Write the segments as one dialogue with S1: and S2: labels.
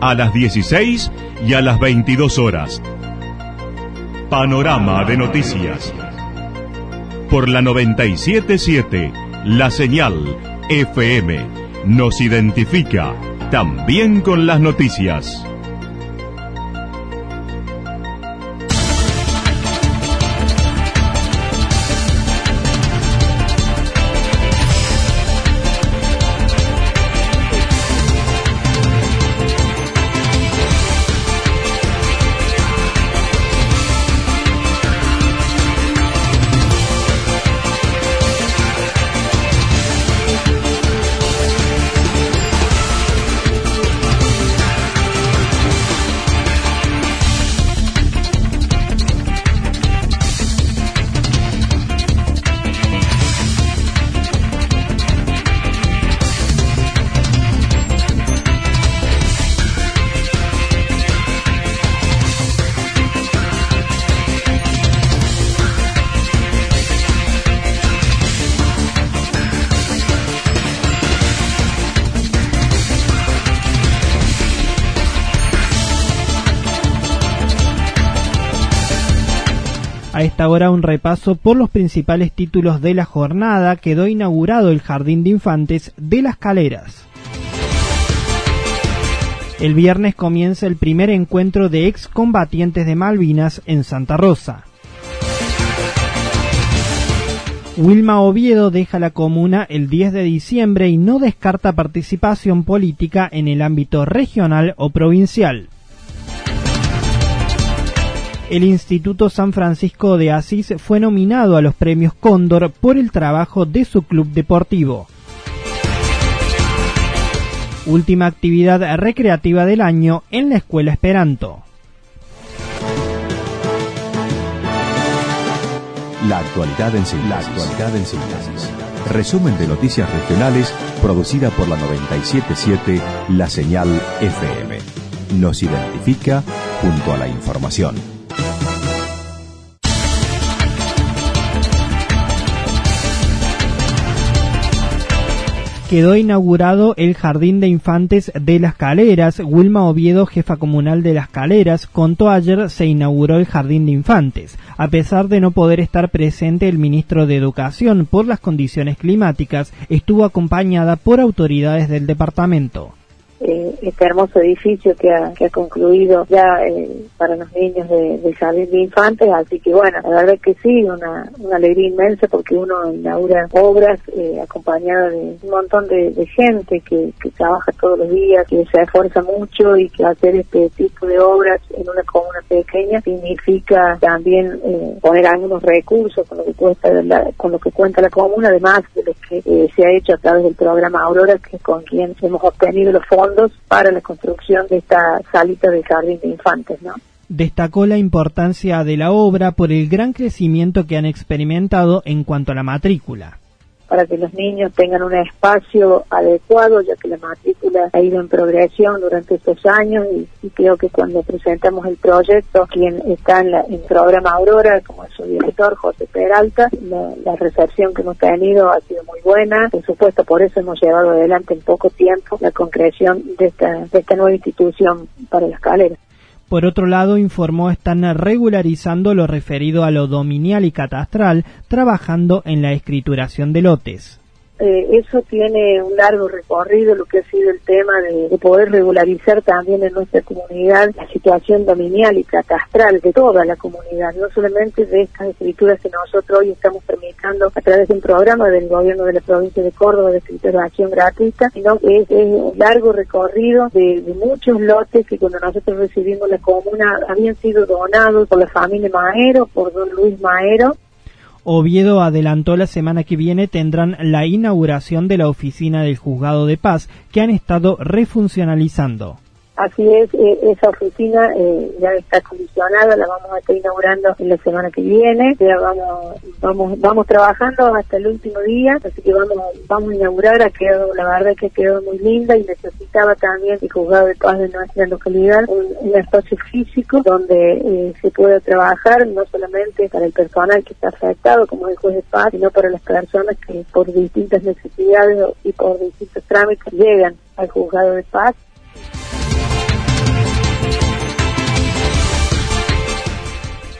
S1: a las 16 y a las 22 horas. Panorama de noticias. Por la 977, la señal FM nos identifica también con las noticias.
S2: Ahora un repaso por los principales títulos de la jornada. Quedó inaugurado el Jardín de Infantes de las Caleras. El viernes comienza el primer encuentro de excombatientes de Malvinas en Santa Rosa. Wilma Oviedo deja la comuna el 10 de diciembre y no descarta participación política en el ámbito regional o provincial el Instituto San Francisco de Asís fue nominado a los premios Cóndor por el trabajo de su club deportivo. Última actividad recreativa del año en la Escuela Esperanto.
S1: La actualidad en síntesis. Resumen de noticias regionales producida por la 977 La Señal FM. Nos identifica junto a la información.
S2: Quedó inaugurado el Jardín de Infantes de Las Caleras. Wilma Oviedo, jefa comunal de Las Caleras, contó ayer se inauguró el Jardín de Infantes. A pesar de no poder estar presente el ministro de Educación por las condiciones climáticas, estuvo acompañada por autoridades del departamento
S3: eh, este hermoso edificio que ha, concluido ya eh, para los niños de, de jardín de infantes, así que bueno, la verdad que sí, una, alegría inmensa porque uno inaugura obras eh, acompañada de un montón de, gente que, trabaja todos los días, que se esfuerza mucho y que hacer este tipo de obras en una comuna pequeña significa también eh, poner algunos recursos con lo que cuesta con lo que cuenta la comuna, además de lo que se ha hecho a través del programa Aurora, que con quien hemos obtenido los fondos para la construcción de esta salita de jardín de infantes, ¿no?
S2: Destacó la importancia de la obra por el gran crecimiento que han experimentado en cuanto a la matrícula
S3: para que los niños tengan un espacio adecuado, ya que la matrícula ha ido en progresión durante estos años y, creo que cuando presentamos el proyecto, quien está en, el programa Aurora, como es su director, José Peralta, la, recepción que hemos tenido ha sido muy buena. Por supuesto, por eso hemos llevado adelante en poco tiempo la concreción de esta, de esta nueva institución para las caleras.
S2: Por otro lado, informó están regularizando lo referido a lo dominial y catastral, trabajando en la escrituración de lotes.
S3: Eh, eso tiene un largo recorrido, lo que ha sido el tema de, poder regularizar también en nuestra comunidad la situación dominial y catastral de toda la comunidad, no solamente de estas escrituras que nosotros hoy estamos permitiendo a través de un programa del gobierno de la provincia de Córdoba de escrituración gratuita, sino que es, un largo recorrido de, de, muchos lotes que cuando nosotros recibimos la comuna habían sido donados por la familia Maero, por don Luis Maero,
S2: Oviedo adelantó la semana que viene tendrán la inauguración de la oficina del Juzgado de Paz que han estado refuncionalizando.
S3: Así es, eh, esa oficina eh, ya está condicionada, la vamos a estar inaugurando en la semana que viene, ya vamos vamos vamos trabajando hasta el último día, así que vamos vamos a inaugurar, ha quedado, la verdad que quedó muy linda y necesitaba también el juzgado de paz de nuestra localidad un, espacio físico donde eh, se pueda trabajar no solamente para el personal que está afectado como el juez de paz, sino para las personas que por distintas necesidades y por distintos trámites llegan al juzgado de paz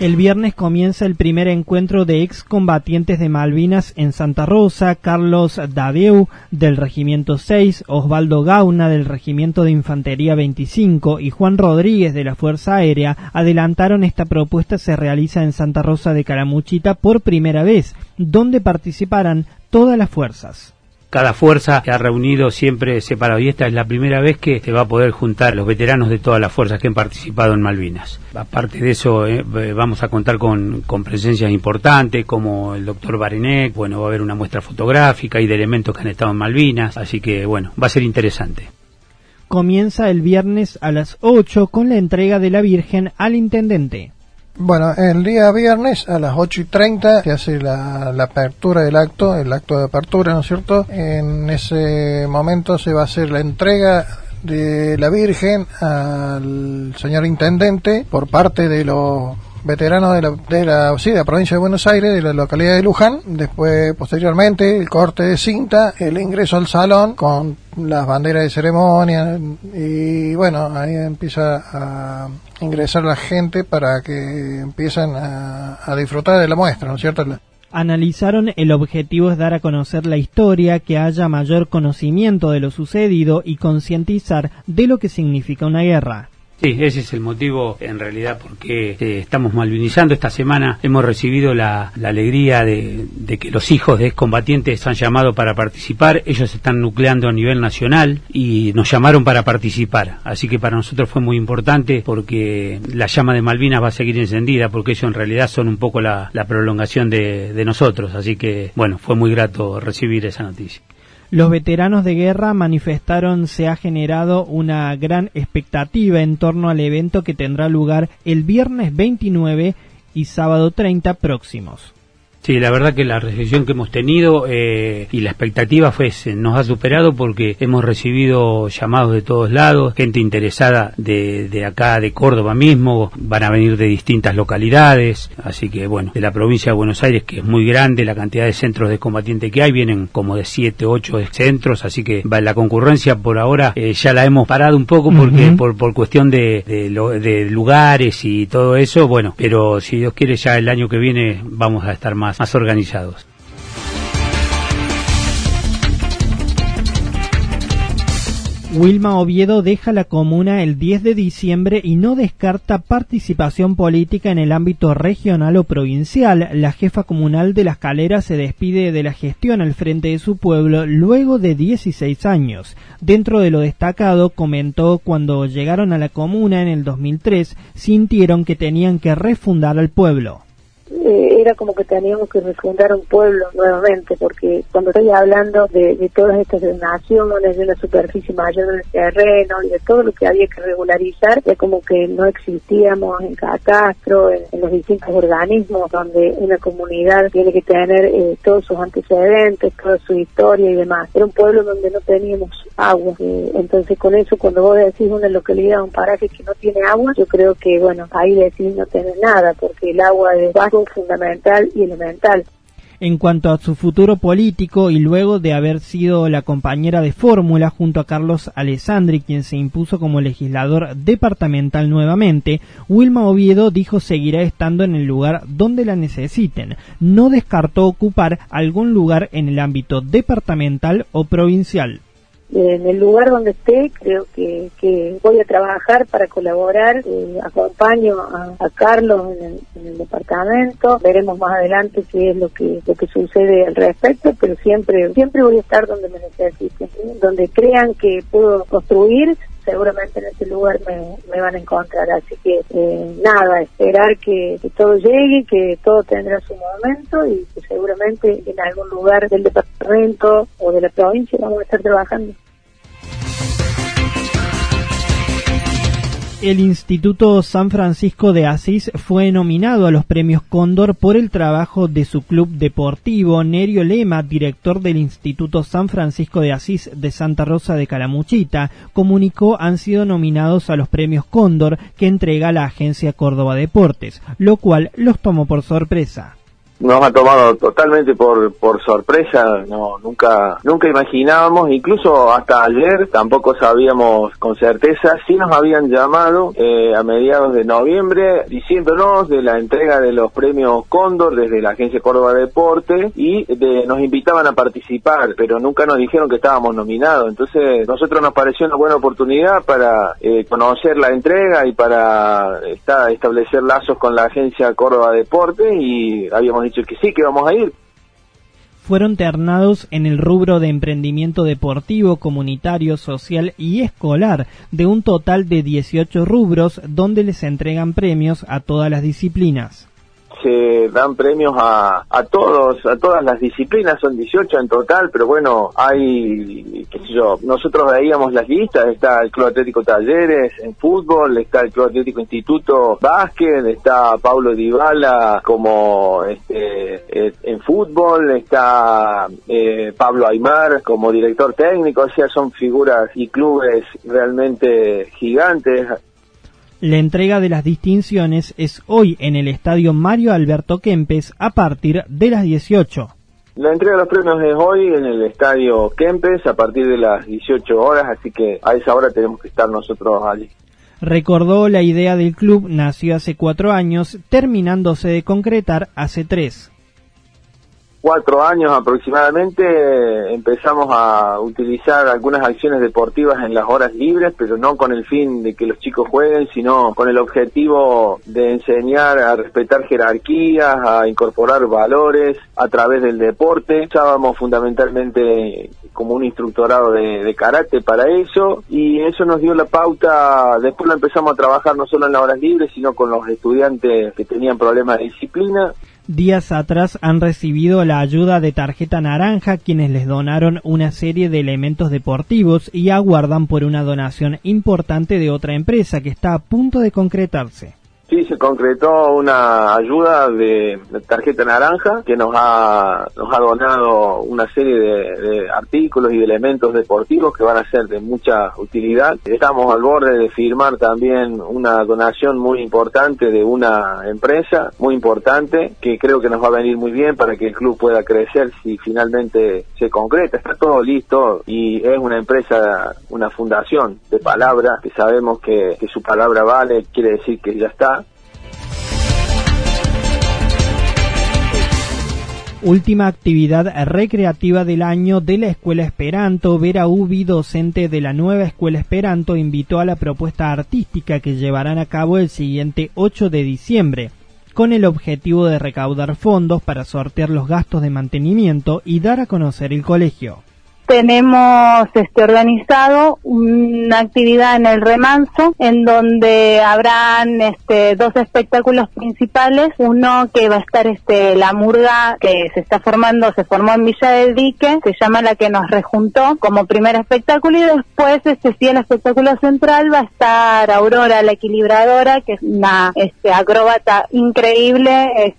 S2: El viernes comienza el primer encuentro de excombatientes de Malvinas en Santa Rosa, Carlos Dadeu del Regimiento 6, Osvaldo Gauna del Regimiento de Infantería 25 y Juan Rodríguez de la Fuerza Aérea adelantaron esta propuesta se realiza en Santa Rosa de Caramuchita por primera vez, donde participarán todas las fuerzas
S4: cada fuerza se ha reunido siempre separado y esta es la primera vez que se va a poder juntar los veteranos de todas las fuerzas que han participado en Malvinas. Aparte de eso, eh, eh, vamos a contar con, con, presencias importantes como el doctor Barenek, bueno, va a haber una muestra fotográfica y de elementos que han estado en Malvinas, así que bueno, va a ser interesante.
S2: Comienza el viernes a las 8 con la entrega de la Virgen al Intendente.
S5: Bueno, el día viernes a las 8 y 30 se hace la, apertura del acto, el acto de apertura, ¿no es cierto? En ese momento se va a hacer la entrega de la Virgen al señor Intendente por parte de los veteranos de la, de la, sí, de la provincia de Buenos Aires, de la localidad de Luján. Después, posteriormente, el corte de cinta, el ingreso al salón con las banderas de ceremonia y bueno, ahí empieza a ingresar la gente para que empiecen a, disfrutar de la muestra, ¿no es cierto?
S2: Analizaron el objetivo es dar a conocer la historia, que haya mayor conocimiento de lo sucedido y concientizar de lo que significa una guerra.
S4: Sí, ese es el motivo en realidad porque eh, estamos malvinizando. Esta semana hemos recibido la, alegría de, que los hijos de excombatientes han llamado para participar. Ellos están nucleando a nivel nacional y nos llamaron para participar. Así que para nosotros fue muy importante porque la llama de Malvinas va a seguir encendida porque ellos en realidad son un poco la, prolongación de, de nosotros. Así que bueno, fue muy grato recibir esa noticia.
S2: Los veteranos de guerra manifestaron se ha generado una gran expectativa en torno al evento que tendrá lugar el viernes 29 y sábado 30 próximos.
S4: Sí, la verdad que la recepción que hemos tenido eh, y la expectativa fue nos ha superado porque hemos recibido llamados de todos lados, gente interesada de, de acá, de Córdoba mismo, van a venir de distintas localidades, así que bueno, de la provincia de Buenos Aires que es muy grande, la cantidad de centros de combatiente que hay, vienen como de 7, 8 centros, así que la concurrencia por ahora eh, ya la hemos parado un poco porque por, por cuestión de, de, de lugares y todo eso, bueno, pero si Dios quiere ya el año que viene vamos a estar más más, organizados.
S2: Wilma Oviedo deja la comuna el 10 de diciembre y no descarta participación política en el ámbito regional o provincial. La jefa comunal de Las Caleras se despide de la gestión al frente de su pueblo luego de 16 años. Dentro de lo destacado, comentó cuando llegaron a la comuna en el 2003, sintieron que tenían que refundar al pueblo.
S3: Eh, era como que teníamos que refundar un pueblo nuevamente, porque cuando estoy hablando de, todas estas naciones, de una superficie mayor del terreno y de todo lo que había que regularizar, es como que no existíamos en catastro, en, en los distintos organismos donde una comunidad tiene que tener eh, todos sus antecedentes, toda su historia y demás. Era un pueblo donde no teníamos agua. Eh, entonces con eso, cuando vos decís una localidad, un paraje que no tiene agua, yo creo que, bueno, ahí decís no tener nada, porque el agua es algo fundamental
S2: En cuanto a su futuro político y luego de haber sido la compañera de fórmula junto a Carlos Alessandri, quien se impuso como legislador departamental nuevamente, Wilma Oviedo dijo seguirá estando en el lugar donde la necesiten. No descartó ocupar algún lugar en el ámbito departamental o provincial
S3: en el lugar donde esté, creo que, que voy a trabajar para colaborar, eh, acompaño a, Carlos en el, departamento, veremos más adelante qué es lo que, lo que sucede al respecto, pero siempre, siempre voy a estar donde me necesiten, donde crean que puedo construir, seguramente en ese lugar me, van a encontrar. Así que eh, nada, esperar que, que, todo llegue, que todo tendrá su momento y que seguramente en algún lugar del departamento o de la provincia vamos a estar trabajando.
S2: El Instituto San Francisco de Asís fue nominado a los premios Cóndor por el trabajo de su club deportivo. Nerio Lema, director del Instituto San Francisco de Asís de Santa Rosa de Calamuchita, comunicó han sido nominados a los premios Cóndor que entrega la agencia Córdoba Deportes, lo cual los tomó por sorpresa
S6: nos ha tomado totalmente por, por sorpresa, no, nunca, nunca imaginábamos, incluso hasta ayer tampoco sabíamos con certeza, sí nos habían llamado eh, a mediados de noviembre diciéndonos de la entrega de los premios Cóndor desde la Agencia Córdoba Deporte y de, nos invitaban a participar, pero nunca nos dijeron que estábamos nominados, entonces nosotros nos pareció una buena oportunidad para eh, conocer la entrega y para establecer lazos con la Agencia Córdoba Deporte y habíamos dicho que sí, que vamos a ir.
S2: Fueron ternados en el rubro de emprendimiento deportivo, comunitario, social y escolar, de un total de 18 rubros donde les entregan premios a todas las disciplinas
S6: se dan premios a, a todos, a todas las disciplinas, son 18 en total, pero bueno, hay, qué sé yo, nosotros veíamos las listas, está el Club Atlético Talleres en fútbol, está el Club Atlético Instituto Básquet, está Paulo Dybala como este, eh, en fútbol, está eh, Pablo Aymar como director técnico, o sea, son figuras y clubes realmente gigantes.
S2: La entrega de las distinciones es hoy en el Estadio Mario Alberto Kempes a partir de las 18.
S6: La entrega de los premios es hoy en el Estadio Kempes a partir de las 18 horas, así que a esa hora tenemos que estar nosotros allí.
S2: Recordó la idea del club nació hace cuatro años, terminándose de concretar hace tres
S6: cuatro años aproximadamente empezamos a utilizar algunas acciones deportivas en las horas libres, pero no con el fin de que los chicos jueguen, sino con el objetivo de enseñar a respetar jerarquías, a incorporar valores a través del deporte. Usábamos fundamentalmente como un instructorado de, de karate para eso y eso nos dio la pauta, después lo empezamos a trabajar no solo en las horas libres, sino con los estudiantes que tenían problemas de disciplina
S2: días atrás han recibido la ayuda de Tarjeta Naranja, quienes les donaron una serie de elementos deportivos y aguardan por una donación importante de otra empresa que está a punto de concretarse.
S6: Sí, se concretó una ayuda de, tarjeta naranja que nos ha, nos ha donado una serie de, artículos y de elementos deportivos que van a ser de mucha utilidad. Estamos al borde de firmar también una donación muy importante de una empresa muy importante que creo que nos va a venir muy bien para que el club pueda crecer si finalmente se concreta. Está todo listo y es una empresa, una fundación de palabra que sabemos que, que su palabra vale, quiere decir que ya está
S2: Última actividad recreativa del año de la Escuela Esperanto. Vera Ubi, docente de la nueva Escuela Esperanto, invitó a la propuesta artística que llevarán a cabo el siguiente 8 de diciembre, con el objetivo de recaudar fondos para sortear los gastos de mantenimiento y dar a conocer el colegio
S7: tenemos este organizado una actividad en el remanso en donde habrán este dos espectáculos principales. Uno que va a estar este la murga que se está formando se formó en Villa del Dique se llama la que nos rejuntó como primer espectáculo. Y después este sí el espectáculo central va a estar Aurora la equilibradora que es una este acróbata increíble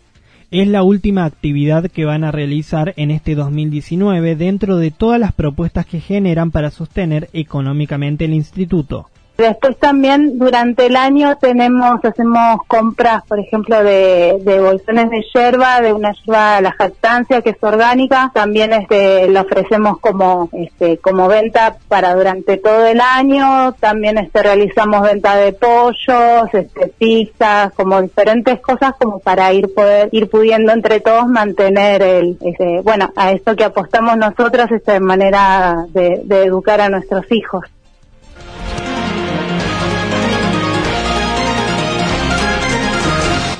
S2: es la última actividad que van a realizar en este 2019 dentro de todas las propuestas que generan para sostener económicamente el instituto.
S7: Después también durante el año tenemos, hacemos compras, por ejemplo, de, de bolsones de yerba, de una yerba la jactancia que es orgánica. También este, la ofrecemos como, este, como venta para durante todo el año. También este, realizamos venta de pollos, este, pizzas, como diferentes cosas como para ir poder, ir pudiendo entre todos mantener el, este, bueno, a esto que apostamos nosotros, esta manera de, de educar a nuestros hijos.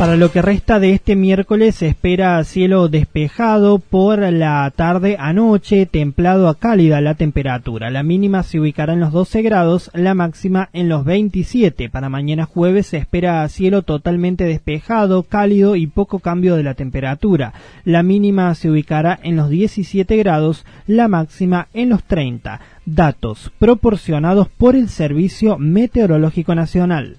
S2: Para lo que resta de este miércoles se espera cielo despejado por la tarde a noche, templado a cálida la temperatura. La mínima se ubicará en los 12 grados, la máxima en los 27. Para mañana jueves se espera cielo totalmente despejado, cálido y poco cambio de la temperatura. La mínima se ubicará en los 17 grados, la máxima en los 30. Datos proporcionados por el Servicio Meteorológico Nacional